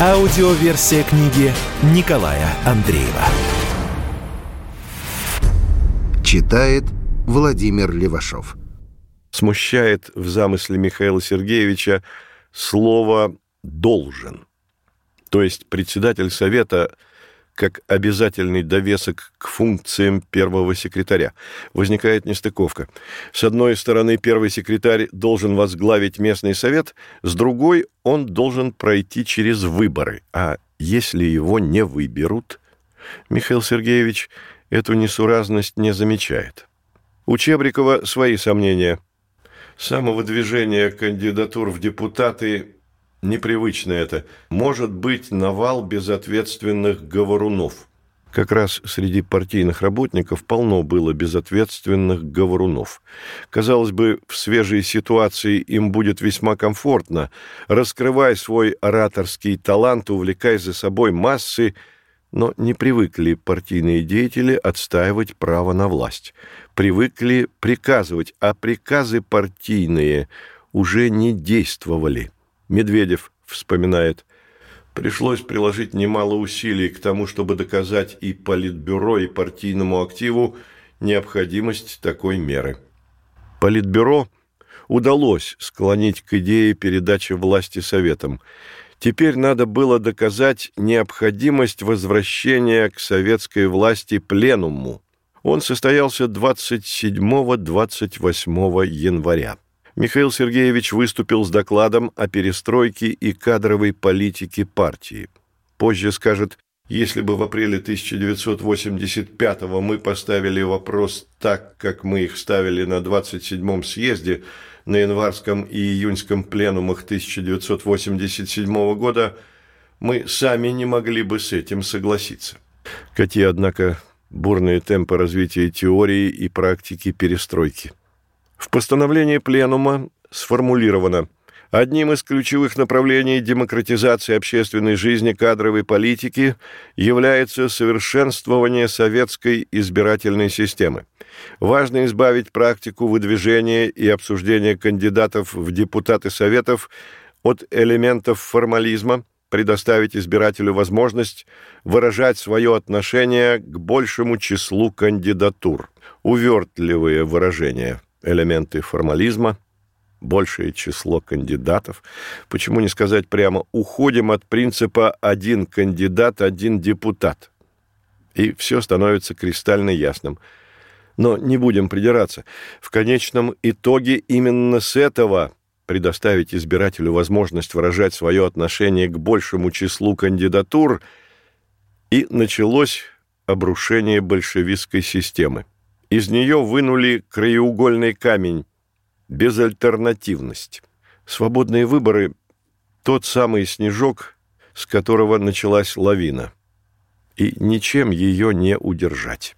Аудиоверсия книги Николая Андреева. Читает Владимир Левашов. Смущает в замысле Михаила Сергеевича слово «должен». То есть председатель Совета – как обязательный довесок к функциям первого секретаря. Возникает нестыковка. С одной стороны, первый секретарь должен возглавить местный совет, с другой он должен пройти через выборы. А если его не выберут, Михаил Сергеевич эту несуразность не замечает. У Чебрикова свои сомнения. Самого движения кандидатур в депутаты непривычно это. Может быть навал безответственных говорунов. Как раз среди партийных работников полно было безответственных говорунов. Казалось бы, в свежей ситуации им будет весьма комфортно. Раскрывай свой ораторский талант, увлекай за собой массы, но не привыкли партийные деятели отстаивать право на власть. Привыкли приказывать, а приказы партийные уже не действовали. Медведев вспоминает, пришлось приложить немало усилий к тому, чтобы доказать и Политбюро, и партийному активу необходимость такой меры. Политбюро удалось склонить к идее передачи власти Советам. Теперь надо было доказать необходимость возвращения к советской власти пленуму. Он состоялся 27-28 января. Михаил Сергеевич выступил с докладом о перестройке и кадровой политике партии. Позже скажет, если бы в апреле 1985-го мы поставили вопрос так, как мы их ставили на 27-м съезде, на январском и июньском пленумах 1987 года, мы сами не могли бы с этим согласиться. Какие, однако, бурные темпы развития теории и практики перестройки – в постановлении Пленума сформулировано Одним из ключевых направлений демократизации общественной жизни кадровой политики является совершенствование советской избирательной системы. Важно избавить практику выдвижения и обсуждения кандидатов в депутаты Советов от элементов формализма, предоставить избирателю возможность выражать свое отношение к большему числу кандидатур. Увертливые выражения – элементы формализма, большее число кандидатов. Почему не сказать прямо «уходим от принципа «один кандидат, один депутат»?» И все становится кристально ясным. Но не будем придираться. В конечном итоге именно с этого предоставить избирателю возможность выражать свое отношение к большему числу кандидатур и началось обрушение большевистской системы. Из нее вынули краеугольный камень – безальтернативность. Свободные выборы – тот самый снежок, с которого началась лавина. И ничем ее не удержать.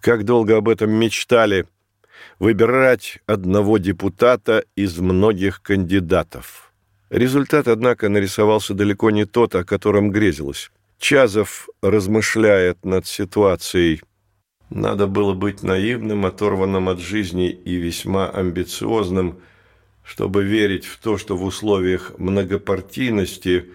Как долго об этом мечтали – выбирать одного депутата из многих кандидатов. Результат, однако, нарисовался далеко не тот, о котором грезилось. Чазов размышляет над ситуацией надо было быть наивным, оторванным от жизни и весьма амбициозным, чтобы верить в то, что в условиях многопартийности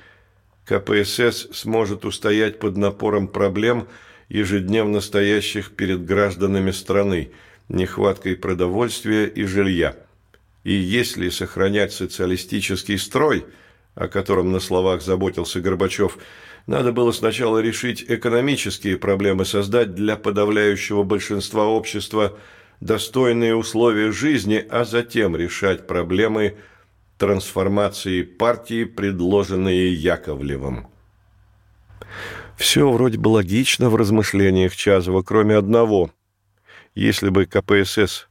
КПСС сможет устоять под напором проблем, ежедневно стоящих перед гражданами страны, нехваткой продовольствия и жилья. И если сохранять социалистический строй, о котором на словах заботился Горбачев, надо было сначала решить экономические проблемы, создать для подавляющего большинства общества достойные условия жизни, а затем решать проблемы трансформации партии, предложенные Яковлевым. Все вроде бы логично в размышлениях Чазова, кроме одного. Если бы КПСС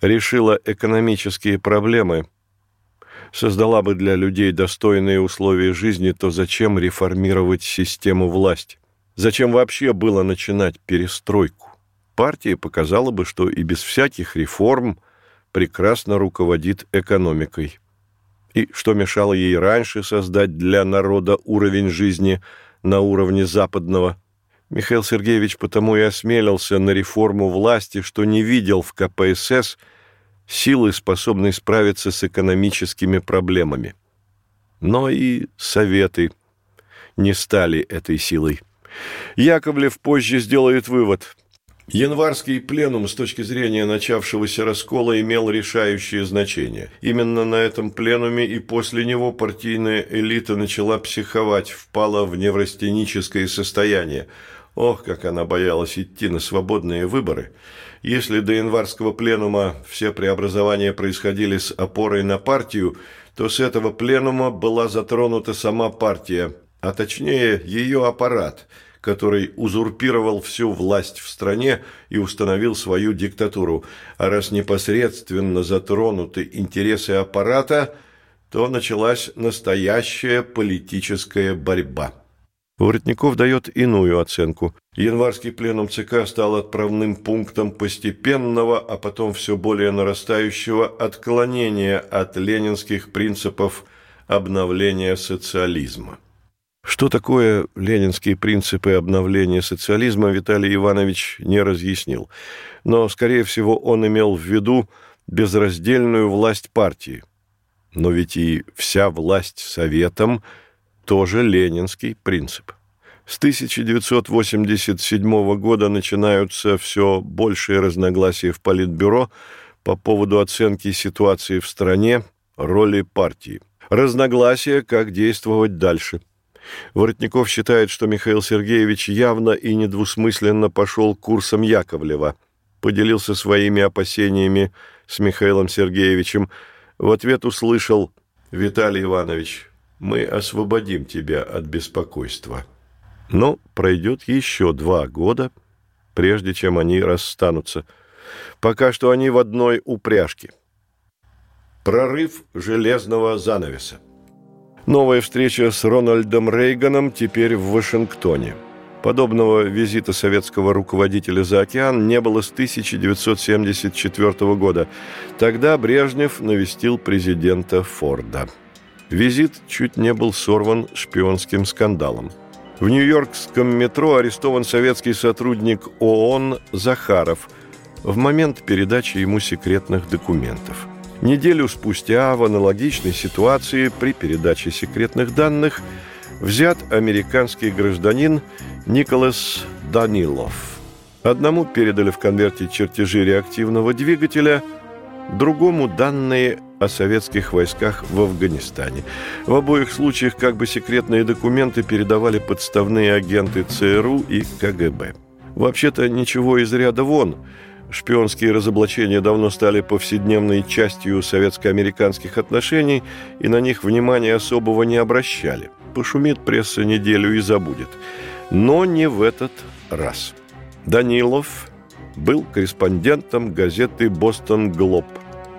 решила экономические проблемы – создала бы для людей достойные условия жизни, то зачем реформировать систему власти? Зачем вообще было начинать перестройку? Партия показала бы, что и без всяких реформ прекрасно руководит экономикой. И что мешало ей раньше создать для народа уровень жизни на уровне западного? Михаил Сергеевич потому и осмелился на реформу власти, что не видел в КПСС силы, способной справиться с экономическими проблемами. Но и советы не стали этой силой. Яковлев позже сделает вывод. Январский пленум с точки зрения начавшегося раскола имел решающее значение. Именно на этом пленуме и после него партийная элита начала психовать, впала в неврастеническое состояние. Ох, как она боялась идти на свободные выборы. Если до январского пленума все преобразования происходили с опорой на партию, то с этого пленума была затронута сама партия, а точнее ее аппарат – который узурпировал всю власть в стране и установил свою диктатуру. А раз непосредственно затронуты интересы аппарата, то началась настоящая политическая борьба. Воротников дает иную оценку. Январский пленум ЦК стал отправным пунктом постепенного, а потом все более нарастающего отклонения от ленинских принципов обновления социализма. Что такое ленинские принципы обновления социализма, Виталий Иванович не разъяснил. Но, скорее всего, он имел в виду безраздельную власть партии. Но ведь и вся власть советом тоже ленинский принцип. С 1987 года начинаются все большие разногласия в Политбюро по поводу оценки ситуации в стране, роли партии. Разногласия, как действовать дальше – Воротников считает, что Михаил Сергеевич явно и недвусмысленно пошел курсом Яковлева, поделился своими опасениями с Михаилом Сергеевичем. В ответ услышал «Виталий Иванович, мы освободим тебя от беспокойства». Но пройдет еще два года, прежде чем они расстанутся. Пока что они в одной упряжке. Прорыв железного занавеса. Новая встреча с Рональдом Рейганом теперь в Вашингтоне. Подобного визита советского руководителя за океан не было с 1974 года. Тогда Брежнев навестил президента Форда. Визит чуть не был сорван шпионским скандалом. В нью-йоркском метро арестован советский сотрудник ООН Захаров в момент передачи ему секретных документов – Неделю спустя в аналогичной ситуации при передаче секретных данных взят американский гражданин Николас Данилов. Одному передали в конверте чертежи реактивного двигателя, другому данные о советских войсках в Афганистане. В обоих случаях как бы секретные документы передавали подставные агенты ЦРУ и КГБ. Вообще-то ничего из ряда вон – Шпионские разоблачения давно стали повседневной частью советско-американских отношений, и на них внимания особого не обращали. Пошумит пресса неделю и забудет. Но не в этот раз. Данилов был корреспондентом газеты «Бостон Глоб»,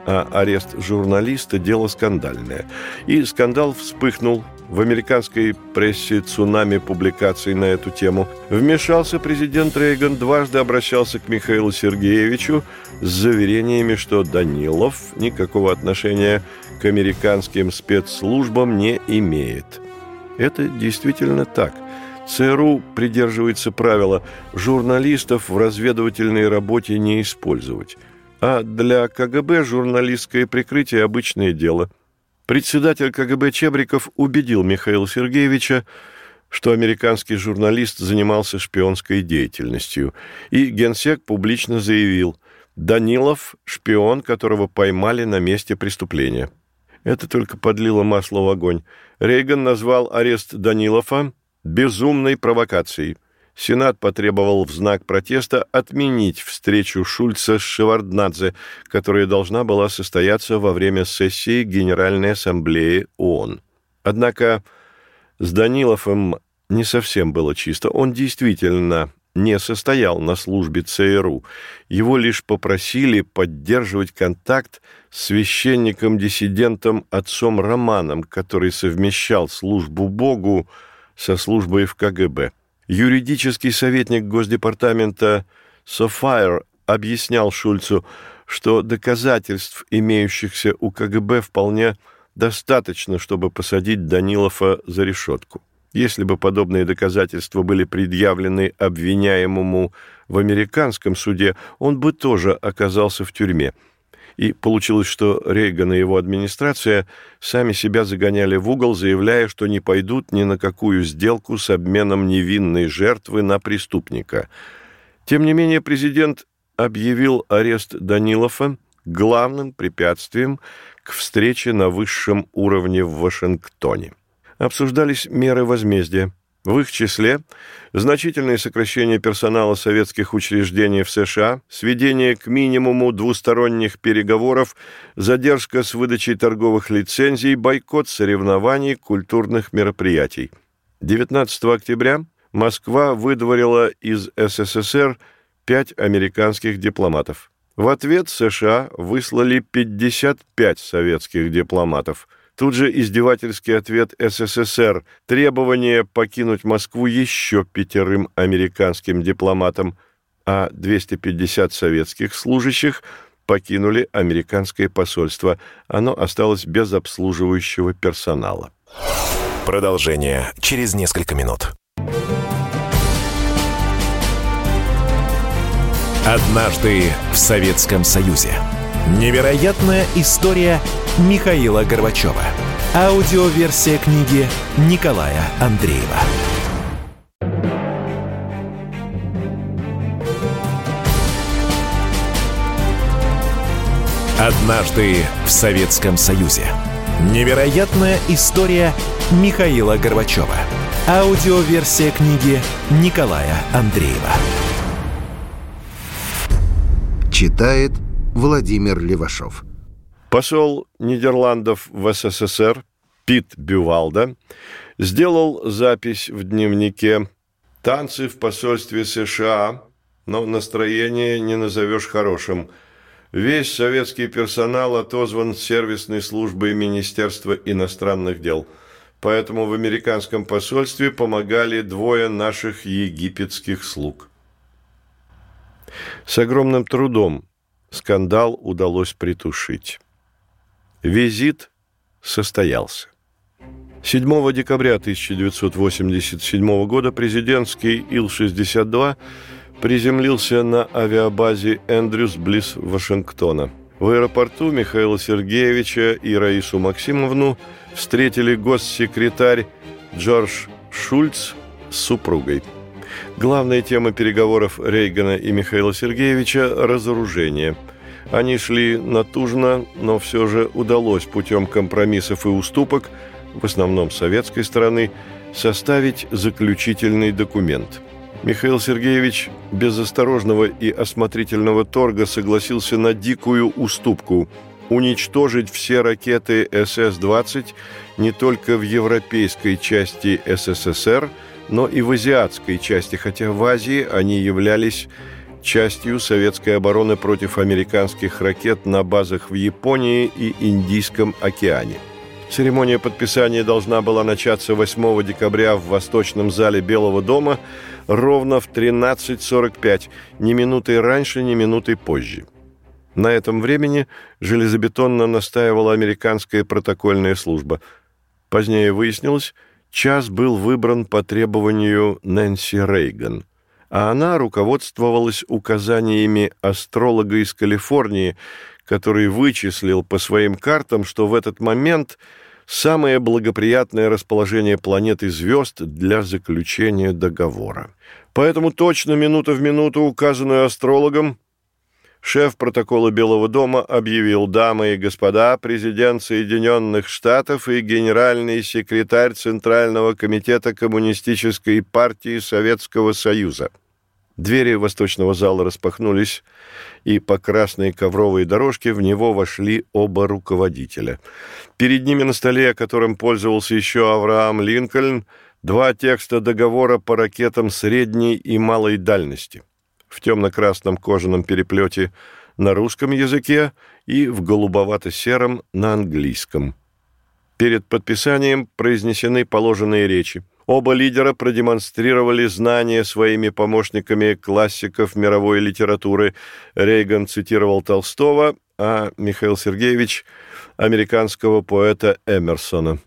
арест журналиста – дело скандальное. И скандал вспыхнул в американской прессе цунами публикаций на эту тему. Вмешался президент Рейган, дважды обращался к Михаилу Сергеевичу с заверениями, что Данилов никакого отношения к американским спецслужбам не имеет. Это действительно так. ЦРУ придерживается правила журналистов в разведывательной работе не использовать. А для КГБ журналистское прикрытие – обычное дело – Председатель КГБ Чебриков убедил Михаила Сергеевича, что американский журналист занимался шпионской деятельностью, и генсек публично заявил «Данилов – шпион, которого поймали на месте преступления». Это только подлило масло в огонь. Рейган назвал арест Данилова «безумной провокацией». Сенат потребовал в знак протеста отменить встречу Шульца с Шеварднадзе, которая должна была состояться во время сессии Генеральной Ассамблеи ООН. Однако с Даниловым не совсем было чисто. Он действительно не состоял на службе ЦРУ. Его лишь попросили поддерживать контакт с священником-диссидентом отцом Романом, который совмещал службу Богу со службой в КГБ. Юридический советник Госдепартамента Софайр объяснял Шульцу, что доказательств, имеющихся у КГБ, вполне достаточно, чтобы посадить Данилова за решетку. Если бы подобные доказательства были предъявлены обвиняемому в американском суде, он бы тоже оказался в тюрьме. И получилось, что Рейган и его администрация сами себя загоняли в угол, заявляя, что не пойдут ни на какую сделку с обменом невинной жертвы на преступника. Тем не менее, президент объявил арест Данилова главным препятствием к встрече на высшем уровне в Вашингтоне. Обсуждались меры возмездия. В их числе значительное сокращение персонала советских учреждений в США, сведение к минимуму двусторонних переговоров, задержка с выдачей торговых лицензий, бойкот соревнований, культурных мероприятий. 19 октября Москва выдворила из СССР пять американских дипломатов. В ответ США выслали 55 советских дипломатов. Тут же издевательский ответ СССР, требование покинуть Москву еще пятерым американским дипломатам, а 250 советских служащих покинули американское посольство. Оно осталось без обслуживающего персонала. Продолжение через несколько минут. Однажды в Советском Союзе. Невероятная история Михаила Горбачева. Аудиоверсия книги Николая Андреева. Однажды в Советском Союзе. Невероятная история Михаила Горбачева. Аудиоверсия книги Николая Андреева. Читает Владимир Левашов. Посол Нидерландов в СССР Пит Бювалда сделал запись в дневнике «Танцы в посольстве США, но настроение не назовешь хорошим. Весь советский персонал отозван сервисной службой Министерства иностранных дел». Поэтому в американском посольстве помогали двое наших египетских слуг. С огромным трудом скандал удалось притушить. Визит состоялся. 7 декабря 1987 года президентский Ил-62 приземлился на авиабазе Эндрюс близ Вашингтона. В аэропорту Михаила Сергеевича и Раису Максимовну встретили госсекретарь Джордж Шульц с супругой. Главная тема переговоров Рейгана и Михаила Сергеевича – разоружение. Они шли натужно, но все же удалось путем компромиссов и уступок, в основном советской стороны, составить заключительный документ. Михаил Сергеевич без осторожного и осмотрительного торга согласился на дикую уступку – уничтожить все ракеты СС-20 не только в европейской части СССР – но и в азиатской части, хотя в Азии они являлись частью советской обороны против американских ракет на базах в Японии и Индийском океане. Церемония подписания должна была начаться 8 декабря в Восточном зале Белого дома ровно в 13.45, ни минуты раньше, ни минуты позже. На этом времени железобетонно настаивала американская протокольная служба. Позднее выяснилось, час был выбран по требованию Нэнси Рейган, а она руководствовалась указаниями астролога из Калифорнии, который вычислил по своим картам, что в этот момент самое благоприятное расположение планет и звезд для заключения договора. Поэтому точно минута в минуту, указанную астрологом, шеф протокола Белого дома объявил, дамы и господа, президент Соединенных Штатов и генеральный секретарь Центрального комитета Коммунистической партии Советского Союза. Двери восточного зала распахнулись, и по красной ковровой дорожке в него вошли оба руководителя. Перед ними на столе, которым пользовался еще Авраам Линкольн, два текста договора по ракетам средней и малой дальности в темно-красном кожаном переплете на русском языке и в голубовато-сером на английском. Перед подписанием произнесены положенные речи. Оба лидера продемонстрировали знания своими помощниками классиков мировой литературы. Рейган цитировал Толстого, а Михаил Сергеевич – американского поэта Эмерсона.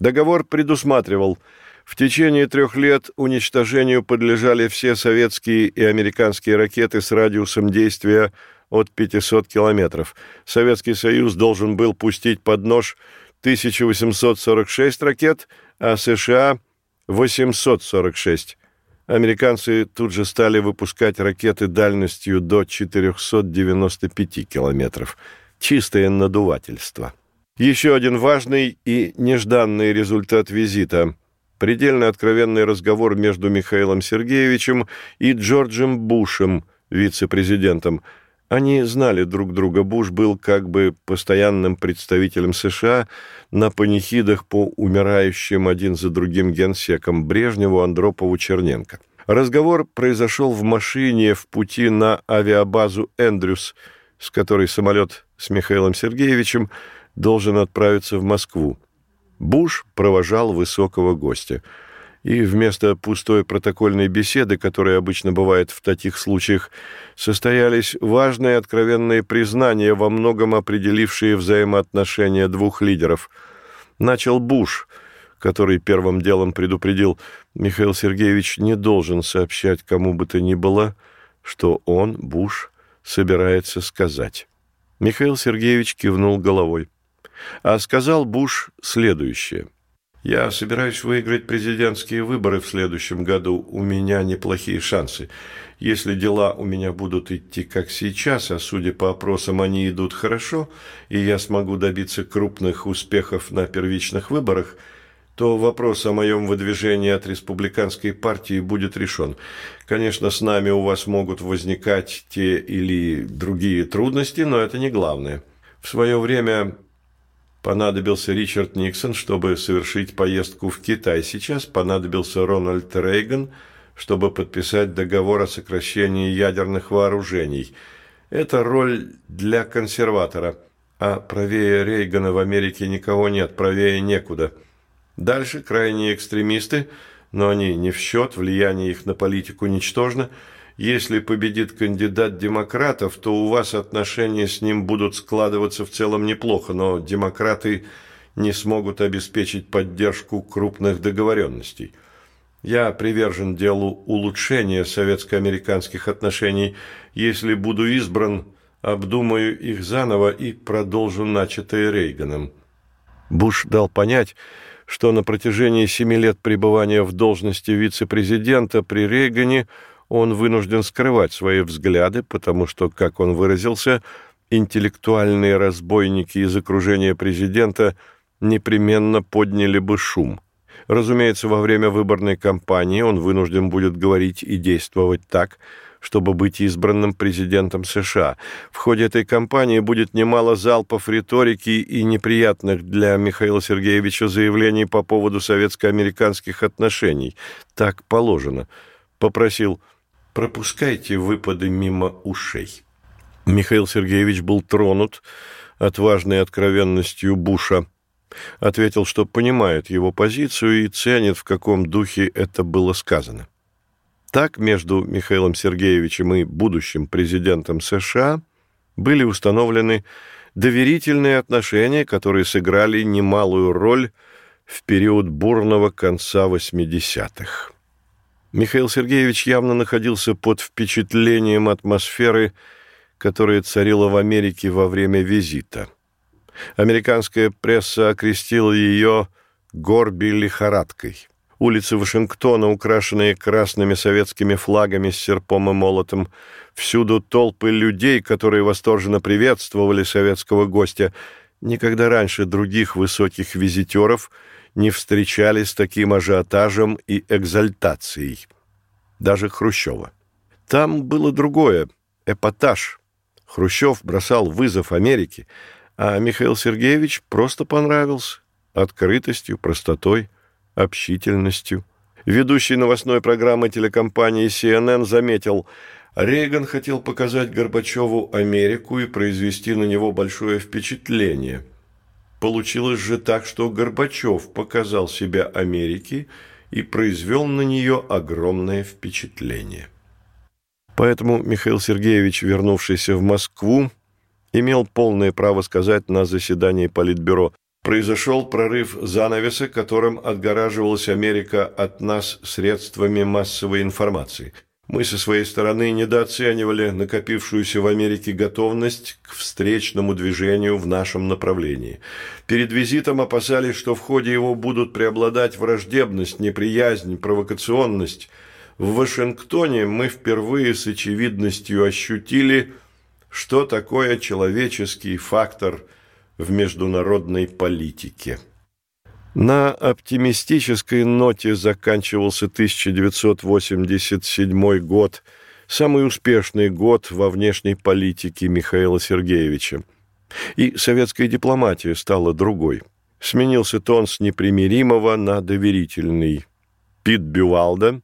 Договор предусматривал – в течение трех лет уничтожению подлежали все советские и американские ракеты с радиусом действия от 500 километров. Советский Союз должен был пустить под нож 1846 ракет, а США – 846. Американцы тут же стали выпускать ракеты дальностью до 495 километров. Чистое надувательство. Еще один важный и нежданный результат визита – предельно откровенный разговор между Михаилом Сергеевичем и Джорджем Бушем, вице-президентом. Они знали друг друга. Буш был как бы постоянным представителем США на панихидах по умирающим один за другим генсекам Брежневу, Андропову, Черненко. Разговор произошел в машине в пути на авиабазу «Эндрюс», с которой самолет с Михаилом Сергеевичем должен отправиться в Москву. Буш провожал высокого гостя. И вместо пустой протокольной беседы, которая обычно бывает в таких случаях, состоялись важные откровенные признания, во многом определившие взаимоотношения двух лидеров. Начал Буш, который первым делом предупредил, Михаил Сергеевич не должен сообщать кому бы то ни было, что он, Буш, собирается сказать. Михаил Сергеевич кивнул головой. А сказал Буш следующее. «Я собираюсь выиграть президентские выборы в следующем году. У меня неплохие шансы. Если дела у меня будут идти как сейчас, а судя по опросам они идут хорошо, и я смогу добиться крупных успехов на первичных выборах, то вопрос о моем выдвижении от республиканской партии будет решен. Конечно, с нами у вас могут возникать те или другие трудности, но это не главное. В свое время понадобился Ричард Никсон, чтобы совершить поездку в Китай. Сейчас понадобился Рональд Рейган, чтобы подписать договор о сокращении ядерных вооружений. Это роль для консерватора, а правее Рейгана в Америке никого нет, правее некуда. Дальше крайние экстремисты, но они не в счет, влияние их на политику ничтожно – если победит кандидат демократов, то у вас отношения с ним будут складываться в целом неплохо, но демократы не смогут обеспечить поддержку крупных договоренностей. Я привержен делу улучшения советско-американских отношений. Если буду избран, обдумаю их заново и продолжу начатое Рейганом. Буш дал понять, что на протяжении семи лет пребывания в должности вице-президента при Рейгане – он вынужден скрывать свои взгляды, потому что, как он выразился, интеллектуальные разбойники из окружения президента непременно подняли бы шум. Разумеется, во время выборной кампании он вынужден будет говорить и действовать так, чтобы быть избранным президентом США. В ходе этой кампании будет немало залпов риторики и неприятных для Михаила Сергеевича заявлений по поводу советско-американских отношений. Так положено. Попросил пропускайте выпады мимо ушей». Михаил Сергеевич был тронут отважной откровенностью Буша. Ответил, что понимает его позицию и ценит, в каком духе это было сказано. Так между Михаилом Сергеевичем и будущим президентом США были установлены доверительные отношения, которые сыграли немалую роль в период бурного конца 80-х. Михаил Сергеевич явно находился под впечатлением атмосферы, которая царила в Америке во время визита. Американская пресса окрестила ее «горби лихорадкой». Улицы Вашингтона, украшенные красными советскими флагами с серпом и молотом, всюду толпы людей, которые восторженно приветствовали советского гостя. Никогда раньше других высоких визитеров – не встречали с таким ажиотажем и экзальтацией. Даже Хрущева. Там было другое – эпатаж. Хрущев бросал вызов Америке, а Михаил Сергеевич просто понравился открытостью, простотой, общительностью. Ведущий новостной программы телекомпании CNN заметил, Рейган хотел показать Горбачеву Америку и произвести на него большое впечатление – Получилось же так, что Горбачев показал себя Америке и произвел на нее огромное впечатление. Поэтому Михаил Сергеевич, вернувшийся в Москву, имел полное право сказать на заседании Политбюро, произошел прорыв занавеса, которым отгораживалась Америка от нас средствами массовой информации. Мы со своей стороны недооценивали накопившуюся в Америке готовность к встречному движению в нашем направлении. Перед визитом опасались, что в ходе его будут преобладать враждебность, неприязнь, провокационность. В Вашингтоне мы впервые с очевидностью ощутили, что такое человеческий фактор – в международной политике. На оптимистической ноте заканчивался 1987 год, самый успешный год во внешней политике Михаила Сергеевича. И советская дипломатия стала другой. Сменился тон с непримиримого на доверительный. Пит Бювалда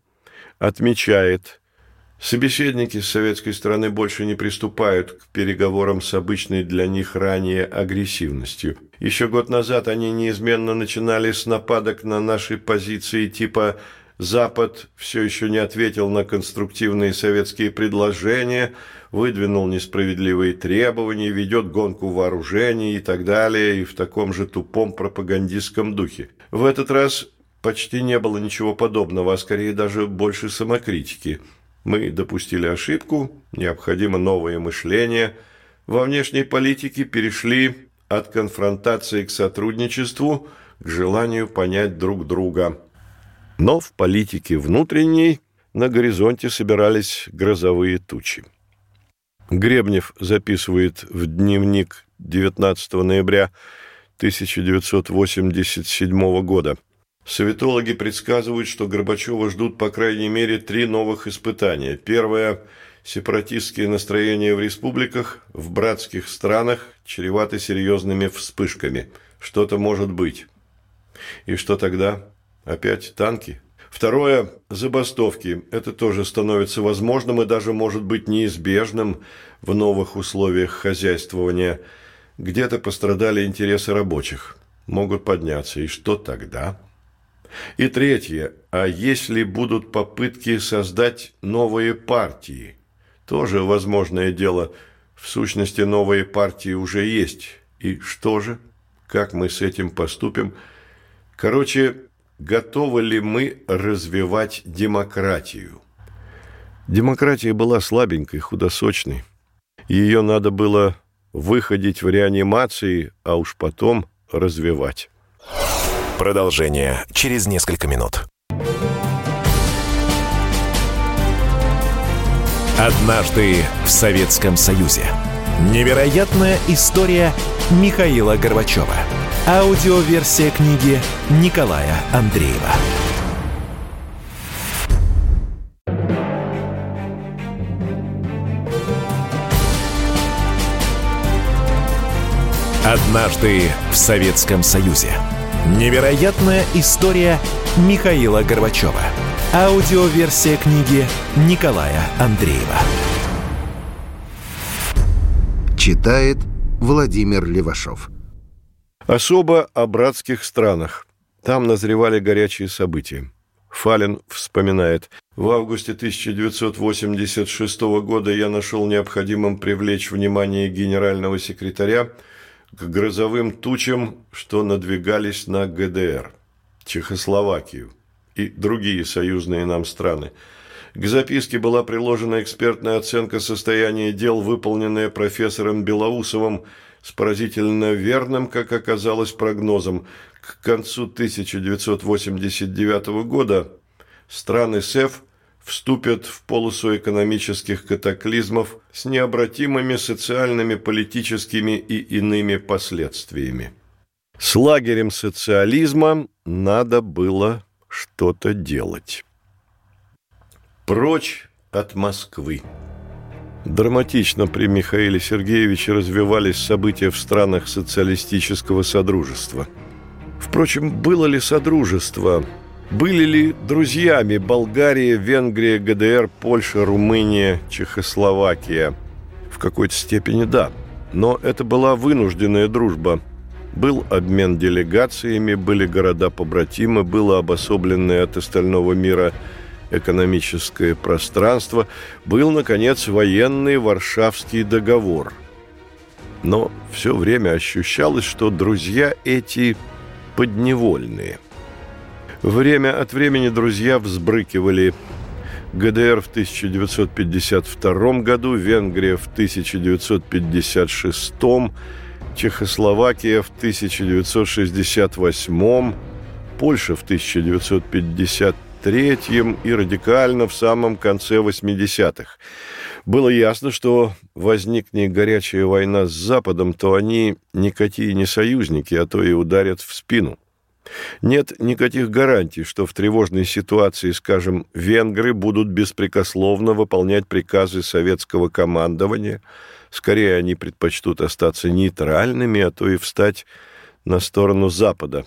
отмечает – Собеседники с советской стороны больше не приступают к переговорам с обычной для них ранее агрессивностью. Еще год назад они неизменно начинали с нападок на наши позиции типа «Запад все еще не ответил на конструктивные советские предложения», выдвинул несправедливые требования, ведет гонку вооружений и так далее, и в таком же тупом пропагандистском духе. В этот раз почти не было ничего подобного, а скорее даже больше самокритики – мы допустили ошибку, необходимо новое мышление. Во внешней политике перешли от конфронтации к сотрудничеству, к желанию понять друг друга. Но в политике внутренней на горизонте собирались грозовые тучи. Гребнев записывает в дневник 19 ноября 1987 года – Советологи предсказывают, что Горбачева ждут по крайней мере три новых испытания. Первое – сепаратистские настроения в республиках, в братских странах, чреваты серьезными вспышками. Что-то может быть. И что тогда? Опять танки? Второе – забастовки. Это тоже становится возможным и даже может быть неизбежным в новых условиях хозяйствования. Где-то пострадали интересы рабочих. Могут подняться. И что тогда? И третье. А если будут попытки создать новые партии? Тоже возможное дело. В сущности, новые партии уже есть. И что же? Как мы с этим поступим? Короче, готовы ли мы развивать демократию? Демократия была слабенькой, худосочной. Ее надо было выходить в реанимации, а уж потом развивать. Продолжение через несколько минут. Однажды в Советском Союзе. Невероятная история Михаила Горбачева. Аудиоверсия книги Николая Андреева. Однажды в Советском Союзе. Невероятная история Михаила Горбачева. Аудиоверсия книги Николая Андреева. Читает Владимир Левашов. Особо о братских странах. Там назревали горячие события. Фалин вспоминает. В августе 1986 года я нашел необходимым привлечь внимание генерального секретаря к грозовым тучам, что надвигались на ГДР, Чехословакию и другие союзные нам страны. К записке была приложена экспертная оценка состояния дел, выполненная профессором Белоусовым с поразительно верным, как оказалось, прогнозом. К концу 1989 года страны СЭФ вступят в полосу экономических катаклизмов с необратимыми социальными, политическими и иными последствиями. С лагерем социализма надо было что-то делать. Прочь от Москвы. Драматично при Михаиле Сергеевиче развивались события в странах социалистического содружества. Впрочем, было ли содружество – были ли друзьями Болгария, Венгрия, ГДР, Польша, Румыния, Чехословакия? В какой-то степени да. Но это была вынужденная дружба. Был обмен делегациями, были города-побратимы, было обособленное от остального мира экономическое пространство, был, наконец, военный Варшавский договор. Но все время ощущалось, что друзья эти подневольные. Время от времени друзья взбрыкивали ГДР в 1952 году, Венгрия в 1956 году, Чехословакия в 1968, Польша в 1953 и радикально в самом конце 80-х. Было ясно, что возникнет горячая война с Западом, то они никакие не союзники, а то и ударят в спину. Нет никаких гарантий, что в тревожной ситуации, скажем, венгры будут беспрекословно выполнять приказы советского командования – Скорее, они предпочтут остаться нейтральными, а то и встать на сторону Запада,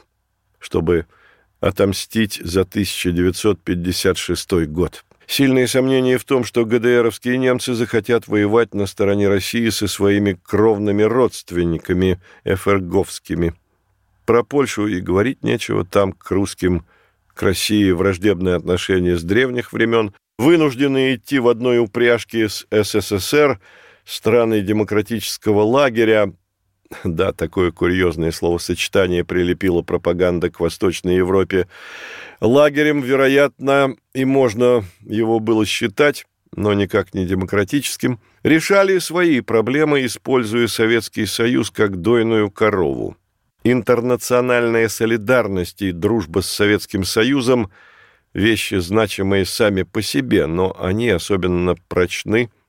чтобы отомстить за 1956 год. Сильные сомнения в том, что ГДРовские немцы захотят воевать на стороне России со своими кровными родственниками эферговскими. Про Польшу и говорить нечего, там к русским, к России враждебные отношения с древних времен, вынуждены идти в одной упряжке с СССР – страны демократического лагеря, да, такое курьезное словосочетание прилепила пропаганда к Восточной Европе, лагерем, вероятно, и можно его было считать, но никак не демократическим, решали свои проблемы, используя Советский Союз как дойную корову. Интернациональная солидарность и дружба с Советским Союзом – вещи, значимые сами по себе, но они особенно прочны –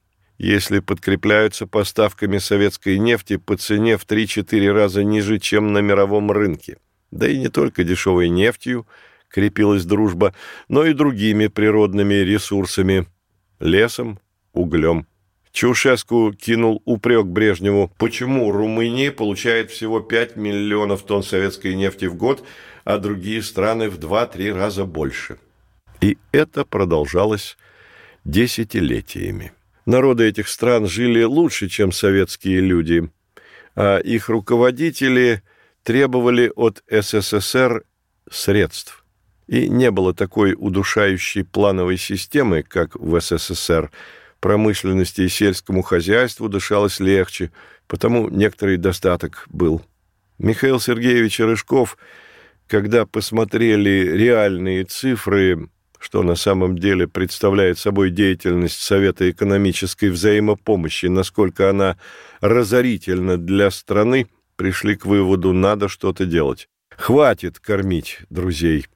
если подкрепляются поставками советской нефти по цене в 3-4 раза ниже, чем на мировом рынке. Да и не только дешевой нефтью крепилась дружба, но и другими природными ресурсами – лесом, углем. Чаушеску кинул упрек Брежневу, почему Румыния получает всего 5 миллионов тонн советской нефти в год, а другие страны в 2-3 раза больше. И это продолжалось десятилетиями. Народы этих стран жили лучше, чем советские люди, а их руководители требовали от СССР средств. И не было такой удушающей плановой системы, как в СССР. Промышленности и сельскому хозяйству дышалось легче, потому некоторый достаток был. Михаил Сергеевич Рыжков, когда посмотрели реальные цифры что на самом деле представляет собой деятельность Совета экономической взаимопомощи, насколько она разорительна для страны, пришли к выводу, надо что-то делать. Хватит кормить друзей,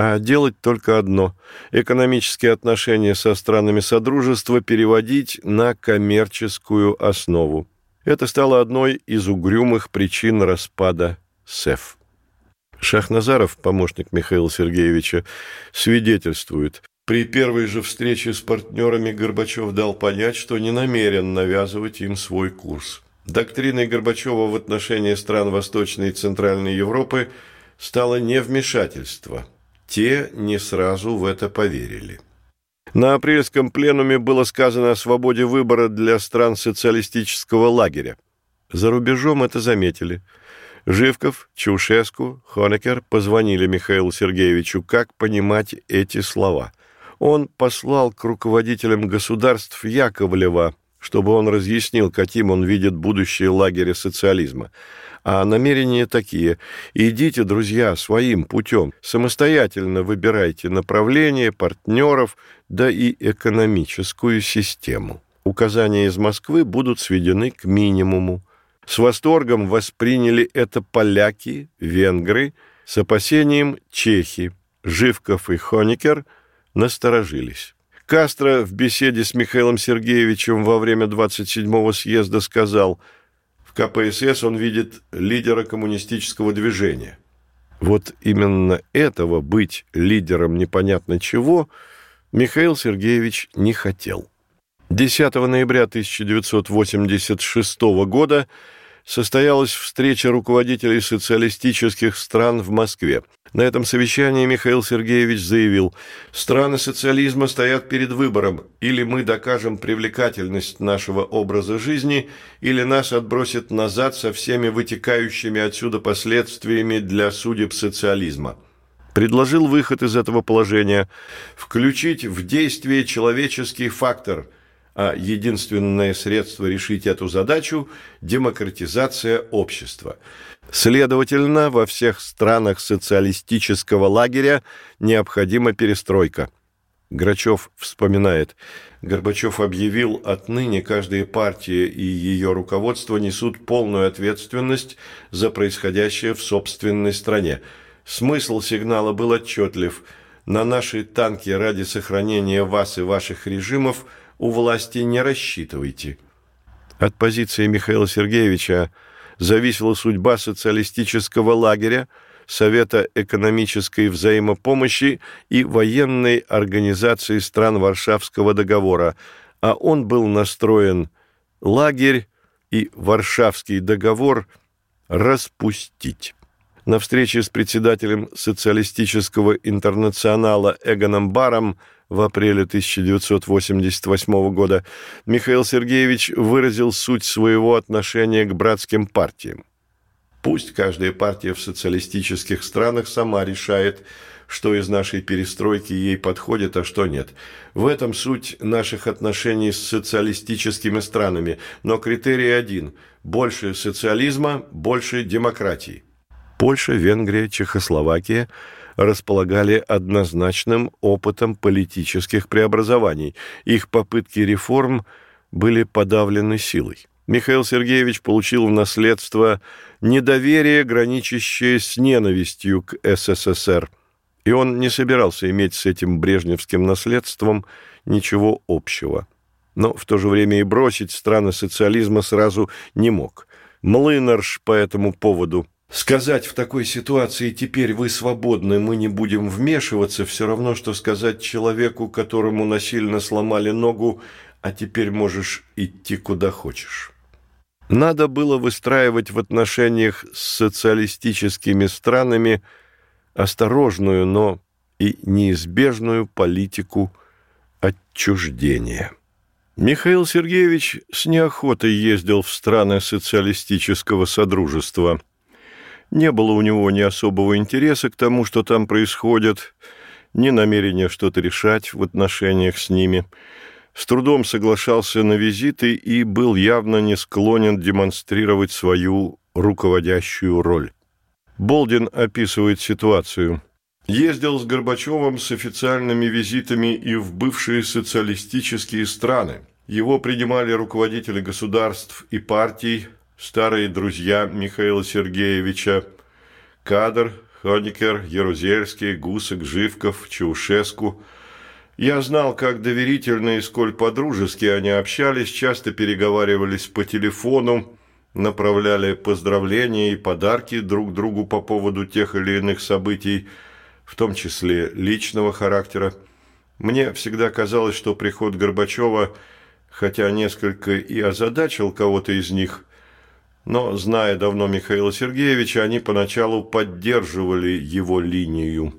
а делать только одно – экономические отношения со странами Содружества переводить на коммерческую основу. Это стало одной из угрюмых причин распада СЭФ. Шахназаров, помощник Михаила Сергеевича, свидетельствует. При первой же встрече с партнерами Горбачев дал понять, что не намерен навязывать им свой курс. Доктриной Горбачева в отношении стран Восточной и Центральной Европы стало невмешательство. Те не сразу в это поверили. На апрельском пленуме было сказано о свободе выбора для стран социалистического лагеря. За рубежом это заметили – Живков, Чаушеску, Хонекер позвонили Михаилу Сергеевичу, как понимать эти слова. Он послал к руководителям государств Яковлева, чтобы он разъяснил, каким он видит будущее лагеря социализма. А намерения такие. Идите, друзья, своим путем. Самостоятельно выбирайте направление, партнеров, да и экономическую систему. Указания из Москвы будут сведены к минимуму. С восторгом восприняли это поляки, венгры, с опасением чехи. Живков и Хоникер насторожились. Кастро в беседе с Михаилом Сергеевичем во время 27-го съезда сказал, в КПСС он видит лидера коммунистического движения. Вот именно этого быть лидером непонятно чего Михаил Сергеевич не хотел. 10 ноября 1986 года состоялась встреча руководителей социалистических стран в Москве. На этом совещании Михаил Сергеевич заявил, страны социализма стоят перед выбором, или мы докажем привлекательность нашего образа жизни, или нас отбросят назад со всеми вытекающими отсюда последствиями для судеб социализма. Предложил выход из этого положения – включить в действие человеческий фактор – а единственное средство решить эту задачу – демократизация общества. Следовательно, во всех странах социалистического лагеря необходима перестройка. Грачев вспоминает, Горбачев объявил, отныне каждая партия и ее руководство несут полную ответственность за происходящее в собственной стране. Смысл сигнала был отчетлив. На наши танки ради сохранения вас и ваших режимов – у власти не рассчитывайте. От позиции Михаила Сергеевича зависела судьба социалистического лагеря, Совета экономической взаимопомощи и военной организации стран Варшавского договора, а он был настроен лагерь и Варшавский договор распустить. На встрече с председателем социалистического интернационала Эгоном Баром в апреле 1988 года, Михаил Сергеевич выразил суть своего отношения к братским партиям. Пусть каждая партия в социалистических странах сама решает, что из нашей перестройки ей подходит, а что нет. В этом суть наших отношений с социалистическими странами, но критерий один – больше социализма, больше демократии. Польша, Венгрия, Чехословакия – располагали однозначным опытом политических преобразований. Их попытки реформ были подавлены силой. Михаил Сергеевич получил в наследство недоверие, граничащее с ненавистью к СССР, и он не собирался иметь с этим брежневским наследством ничего общего. Но в то же время и бросить страны социализма сразу не мог. Млынарш по этому поводу – Сказать в такой ситуации «теперь вы свободны, мы не будем вмешиваться» все равно, что сказать человеку, которому насильно сломали ногу, а теперь можешь идти куда хочешь. Надо было выстраивать в отношениях с социалистическими странами осторожную, но и неизбежную политику отчуждения. Михаил Сергеевич с неохотой ездил в страны социалистического содружества – не было у него ни особого интереса к тому, что там происходит, ни намерения что-то решать в отношениях с ними. С трудом соглашался на визиты и был явно не склонен демонстрировать свою руководящую роль. Болдин описывает ситуацию. Ездил с Горбачевым с официальными визитами и в бывшие социалистические страны. Его принимали руководители государств и партий, старые друзья Михаила Сергеевича, Кадр, Хоникер, Ярузельский, Гусок, Живков, Чаушеску. Я знал, как доверительно и сколь по-дружески они общались, часто переговаривались по телефону, направляли поздравления и подарки друг другу по поводу тех или иных событий, в том числе личного характера. Мне всегда казалось, что приход Горбачева, хотя несколько и озадачил кого-то из них, но, зная давно Михаила Сергеевича, они поначалу поддерживали его линию.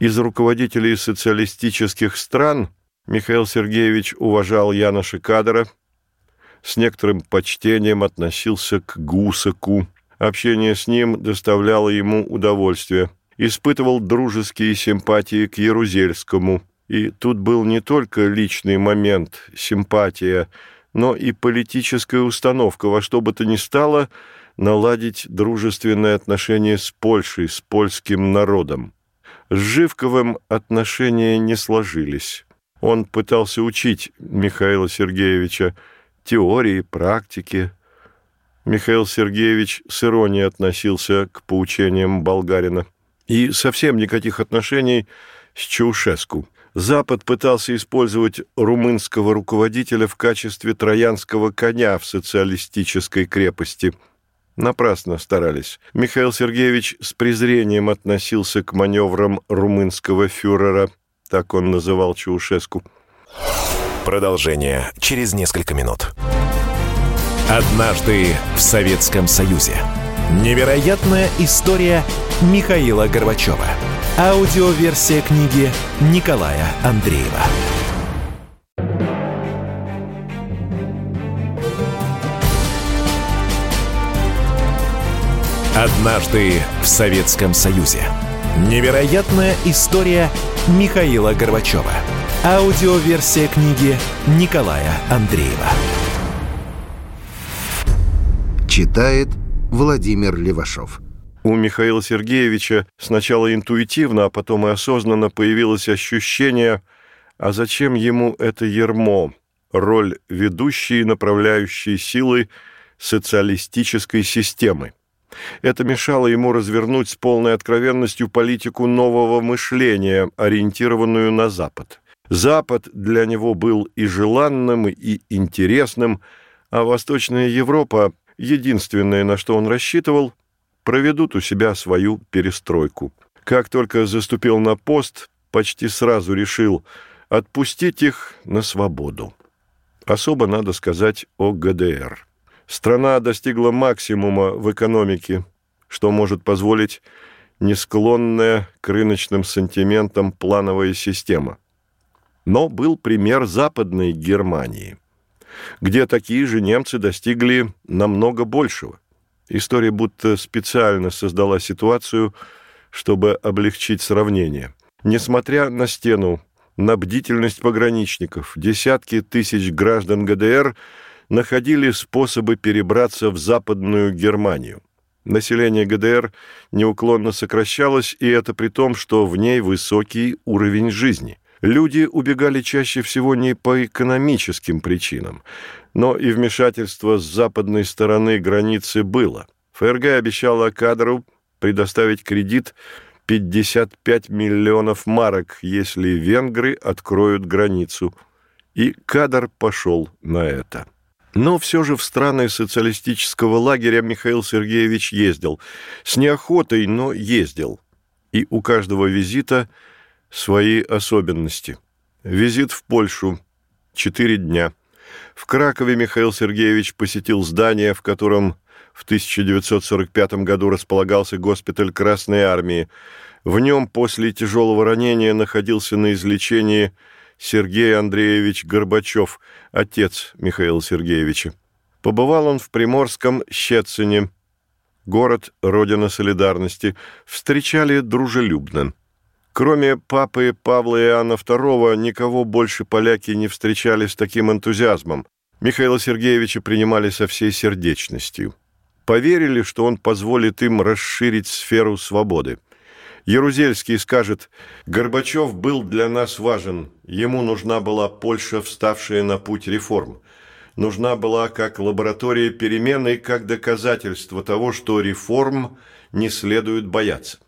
Из руководителей социалистических стран Михаил Сергеевич уважал Яноша Кадра, с некоторым почтением относился к Гусаку. Общение с ним доставляло ему удовольствие. Испытывал дружеские симпатии к Ярузельскому. И тут был не только личный момент, симпатия – но и политическая установка во что бы то ни стало наладить дружественные отношения с Польшей, с польским народом. С Живковым отношения не сложились. Он пытался учить Михаила Сергеевича теории, практике. Михаил Сергеевич с иронией относился к поучениям болгарина. И совсем никаких отношений с Чаушеску. Запад пытался использовать румынского руководителя в качестве троянского коня в социалистической крепости. Напрасно старались. Михаил Сергеевич с презрением относился к маневрам румынского фюрера, так он называл Чаушеску. Продолжение через несколько минут. Однажды в Советском Союзе. Невероятная история Михаила Горбачева. Аудиоверсия книги Николая Андреева. Однажды в Советском Союзе. Невероятная история Михаила Горбачева. Аудиоверсия книги Николая Андреева. Читает Владимир Левашов. У Михаила Сергеевича сначала интуитивно, а потом и осознанно появилось ощущение, а зачем ему это ермо, роль ведущей и направляющей силы социалистической системы. Это мешало ему развернуть с полной откровенностью политику нового мышления, ориентированную на Запад. Запад для него был и желанным, и интересным, а Восточная Европа, единственное, на что он рассчитывал, проведут у себя свою перестройку. Как только заступил на пост, почти сразу решил отпустить их на свободу. Особо надо сказать о ГДР. Страна достигла максимума в экономике, что может позволить не склонная к рыночным сантиментам плановая система. Но был пример Западной Германии, где такие же немцы достигли намного большего. История будто специально создала ситуацию, чтобы облегчить сравнение. Несмотря на стену, на бдительность пограничников, десятки тысяч граждан ГДР – находили способы перебраться в Западную Германию. Население ГДР неуклонно сокращалось, и это при том, что в ней высокий уровень жизни. Люди убегали чаще всего не по экономическим причинам, но и вмешательство с западной стороны границы было. ФРГ обещала кадру предоставить кредит 55 миллионов марок, если венгры откроют границу. И кадр пошел на это. Но все же в страны социалистического лагеря Михаил Сергеевич ездил. С неохотой, но ездил. И у каждого визита свои особенности. Визит в Польшу. Четыре дня. В Кракове Михаил Сергеевич посетил здание, в котором в 1945 году располагался госпиталь Красной Армии. В нем после тяжелого ранения находился на излечении Сергей Андреевич Горбачев, отец Михаила Сергеевича. Побывал он в Приморском Щецине, город Родина Солидарности, встречали дружелюбно. Кроме папы Павла Иоанна II, никого больше поляки не встречали с таким энтузиазмом. Михаила Сергеевича принимали со всей сердечностью. Поверили, что он позволит им расширить сферу свободы. Ярузельский скажет, «Горбачев был для нас важен. Ему нужна была Польша, вставшая на путь реформ. Нужна была как лаборатория перемены, как доказательство того, что реформ не следует бояться».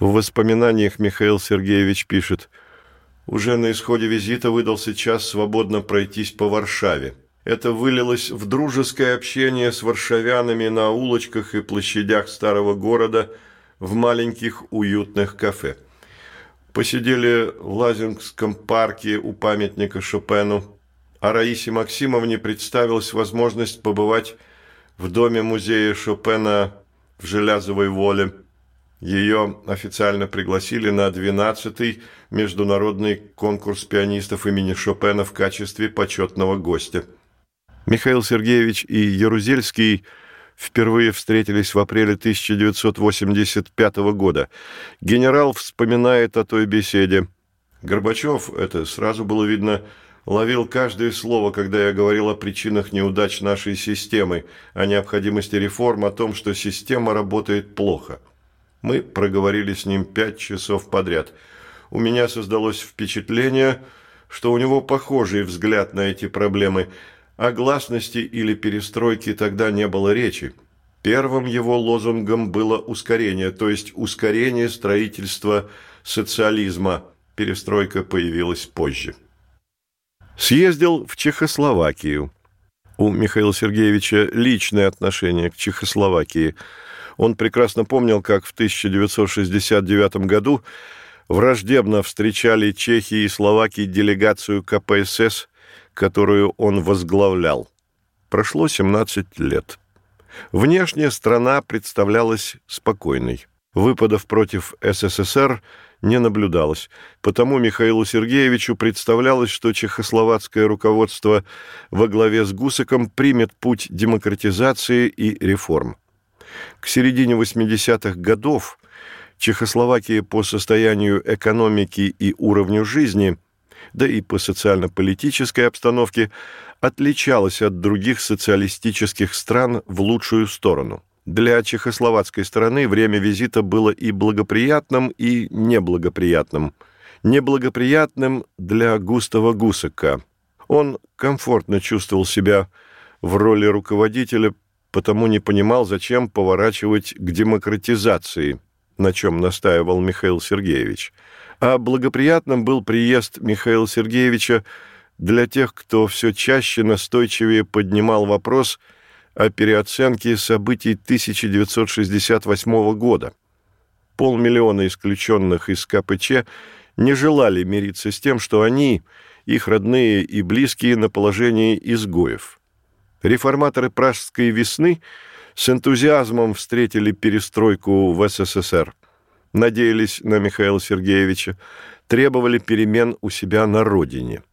В воспоминаниях Михаил Сергеевич пишет, «Уже на исходе визита выдался час свободно пройтись по Варшаве. Это вылилось в дружеское общение с варшавянами на улочках и площадях старого города – в маленьких уютных кафе. Посидели в Лазингском парке у памятника Шопену, а Раисе Максимовне представилась возможность побывать в доме музея Шопена в Желязовой Воле. Ее официально пригласили на 12-й международный конкурс пианистов имени Шопена в качестве почетного гостя. Михаил Сергеевич и Ярузельский – впервые встретились в апреле 1985 года. Генерал вспоминает о той беседе. Горбачев, это сразу было видно, ловил каждое слово, когда я говорил о причинах неудач нашей системы, о необходимости реформ, о том, что система работает плохо. Мы проговорили с ним пять часов подряд. У меня создалось впечатление, что у него похожий взгляд на эти проблемы – о гласности или перестройке тогда не было речи. Первым его лозунгом было ускорение, то есть ускорение строительства социализма. Перестройка появилась позже. Съездил в Чехословакию. У Михаила Сергеевича личное отношение к Чехословакии. Он прекрасно помнил, как в 1969 году враждебно встречали Чехии и Словакии делегацию КПСС – которую он возглавлял. Прошло 17 лет. Внешняя страна представлялась спокойной. Выпадов против СССР не наблюдалось, потому Михаилу Сергеевичу представлялось, что чехословацкое руководство во главе с Гусаком примет путь демократизации и реформ. К середине 80-х годов Чехословакия по состоянию экономики и уровню жизни, да и по социально-политической обстановке, отличалась от других социалистических стран в лучшую сторону. Для чехословацкой стороны время визита было и благоприятным, и неблагоприятным. Неблагоприятным для Густава Гусака. Он комфортно чувствовал себя в роли руководителя, потому не понимал, зачем поворачивать к демократизации, на чем настаивал Михаил Сергеевич. А благоприятным был приезд Михаила Сергеевича для тех, кто все чаще настойчивее поднимал вопрос – о переоценке событий 1968 года. Полмиллиона исключенных из КПЧ не желали мириться с тем, что они, их родные и близкие, на положении изгоев. Реформаторы Пражской весны с энтузиазмом встретили перестройку в СССР, надеялись на Михаила Сергеевича, требовали перемен у себя на родине –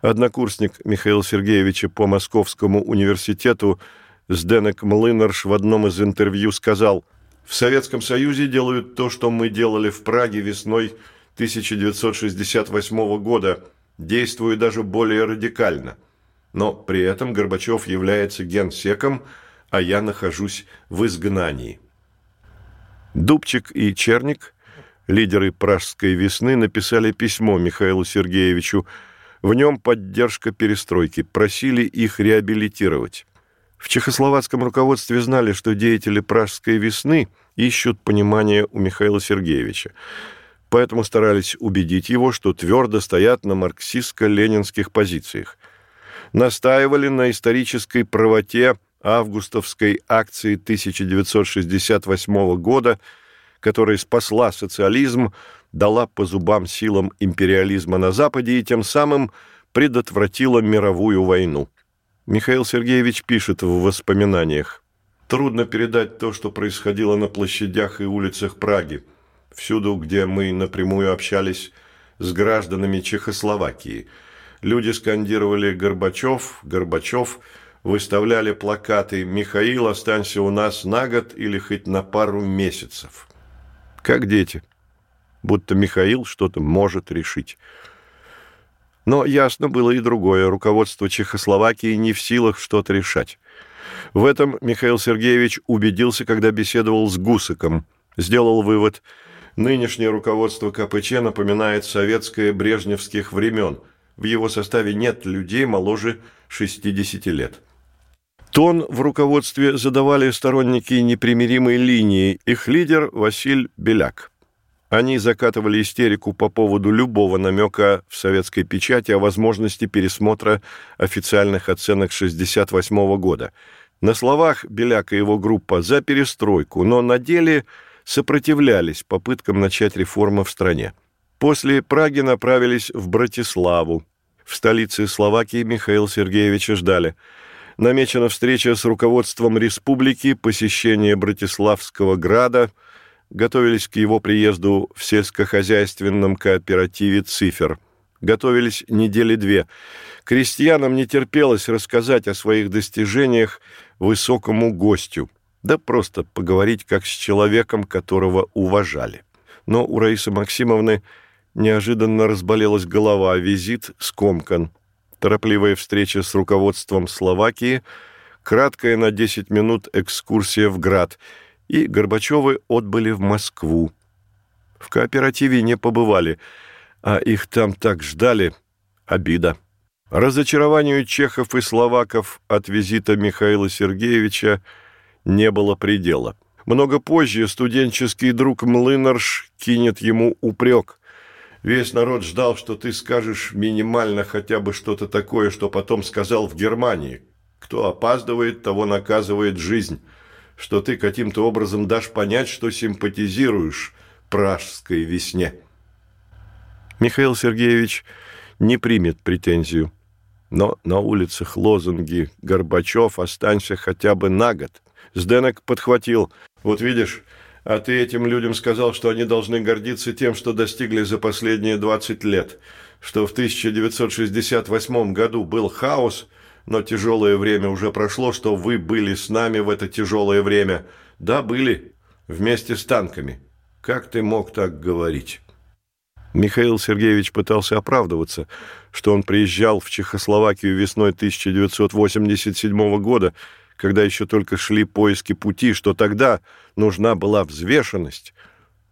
Однокурсник Михаила Сергеевича по Московскому университету Сденек Млынарш в одном из интервью сказал «В Советском Союзе делают то, что мы делали в Праге весной 1968 года, действуя даже более радикально. Но при этом Горбачев является генсеком, а я нахожусь в изгнании». Дубчик и Черник, лидеры «Пражской весны», написали письмо Михаилу Сергеевичу, в нем поддержка перестройки, просили их реабилитировать. В чехословацком руководстве знали, что деятели «Пражской весны» ищут понимания у Михаила Сергеевича. Поэтому старались убедить его, что твердо стоят на марксистско-ленинских позициях. Настаивали на исторической правоте августовской акции 1968 года, которая спасла социализм, дала по зубам силам империализма на Западе и тем самым предотвратила мировую войну. Михаил Сергеевич пишет в воспоминаниях. «Трудно передать то, что происходило на площадях и улицах Праги, всюду, где мы напрямую общались с гражданами Чехословакии. Люди скандировали «Горбачев, Горбачев», выставляли плакаты «Михаил, останься у нас на год или хоть на пару месяцев». Как дети – будто Михаил что-то может решить. Но ясно было и другое. Руководство Чехословакии не в силах что-то решать. В этом Михаил Сергеевич убедился, когда беседовал с Гусаком. Сделал вывод. Нынешнее руководство КПЧ напоминает советское брежневских времен. В его составе нет людей моложе 60 лет. Тон в руководстве задавали сторонники непримиримой линии. Их лидер Василь Беляк. Они закатывали истерику по поводу любого намека в советской печати о возможности пересмотра официальных оценок 1968 года. На словах Беляк и его группа за перестройку, но на деле сопротивлялись попыткам начать реформы в стране. После Праги направились в Братиславу. В столице Словакии Михаил Сергеевича ждали. Намечена встреча с руководством республики, посещение Братиславского града – готовились к его приезду в сельскохозяйственном кооперативе «Цифер». Готовились недели две. Крестьянам не терпелось рассказать о своих достижениях высокому гостю, да просто поговорить как с человеком, которого уважали. Но у Раисы Максимовны неожиданно разболелась голова, визит скомкан. Торопливая встреча с руководством Словакии, краткая на 10 минут экскурсия в Град – и Горбачевы отбыли в Москву. В кооперативе не побывали, а их там так ждали. Обида. Разочарованию чехов и словаков от визита Михаила Сергеевича не было предела. Много позже студенческий друг Млынарш кинет ему упрек. Весь народ ждал, что ты скажешь минимально хотя бы что-то такое, что потом сказал в Германии. Кто опаздывает, того наказывает жизнь что ты каким-то образом дашь понять, что симпатизируешь пражской весне. Михаил Сергеевич не примет претензию, но на улицах лозунги «Горбачев, останься хотя бы на год». Сденек подхватил. Вот видишь, А ты этим людям сказал, что они должны гордиться тем, что достигли за последние 20 лет, что в 1968 году был хаос, но тяжелое время уже прошло, что вы были с нами в это тяжелое время. Да, были, вместе с танками. Как ты мог так говорить? Михаил Сергеевич пытался оправдываться, что он приезжал в Чехословакию весной 1987 года, когда еще только шли поиски пути, что тогда нужна была взвешенность,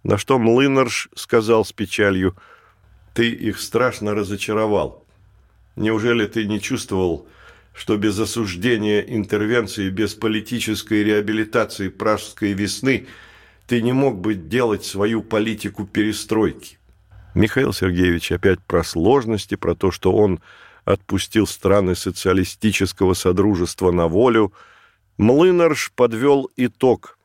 на что Млынарш сказал с печалью, «Ты их страшно разочаровал. Неужели ты не чувствовал, что без осуждения интервенции, без политической реабилитации пражской весны ты не мог бы делать свою политику перестройки?» Михаил Сергеевич опять про сложности, про то, что он отпустил страны социалистического содружества на волю – Млынарш подвел итог.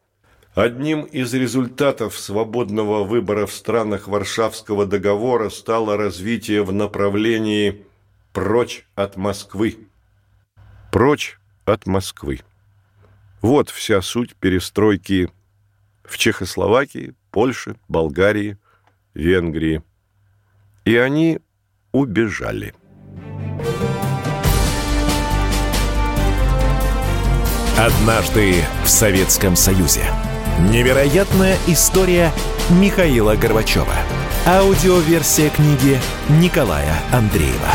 Одним из результатов свободного выбора в странах Варшавского договора стало развитие в направлении «прочь от Москвы». «Прочь от Москвы». Вот вся суть перестройки в Чехословакии, Польше, Болгарии, Венгрии. И они убежали. Однажды в Советском Союзе. Невероятная история Михаила Горбачева. Аудиоверсия книги Николая Андреева.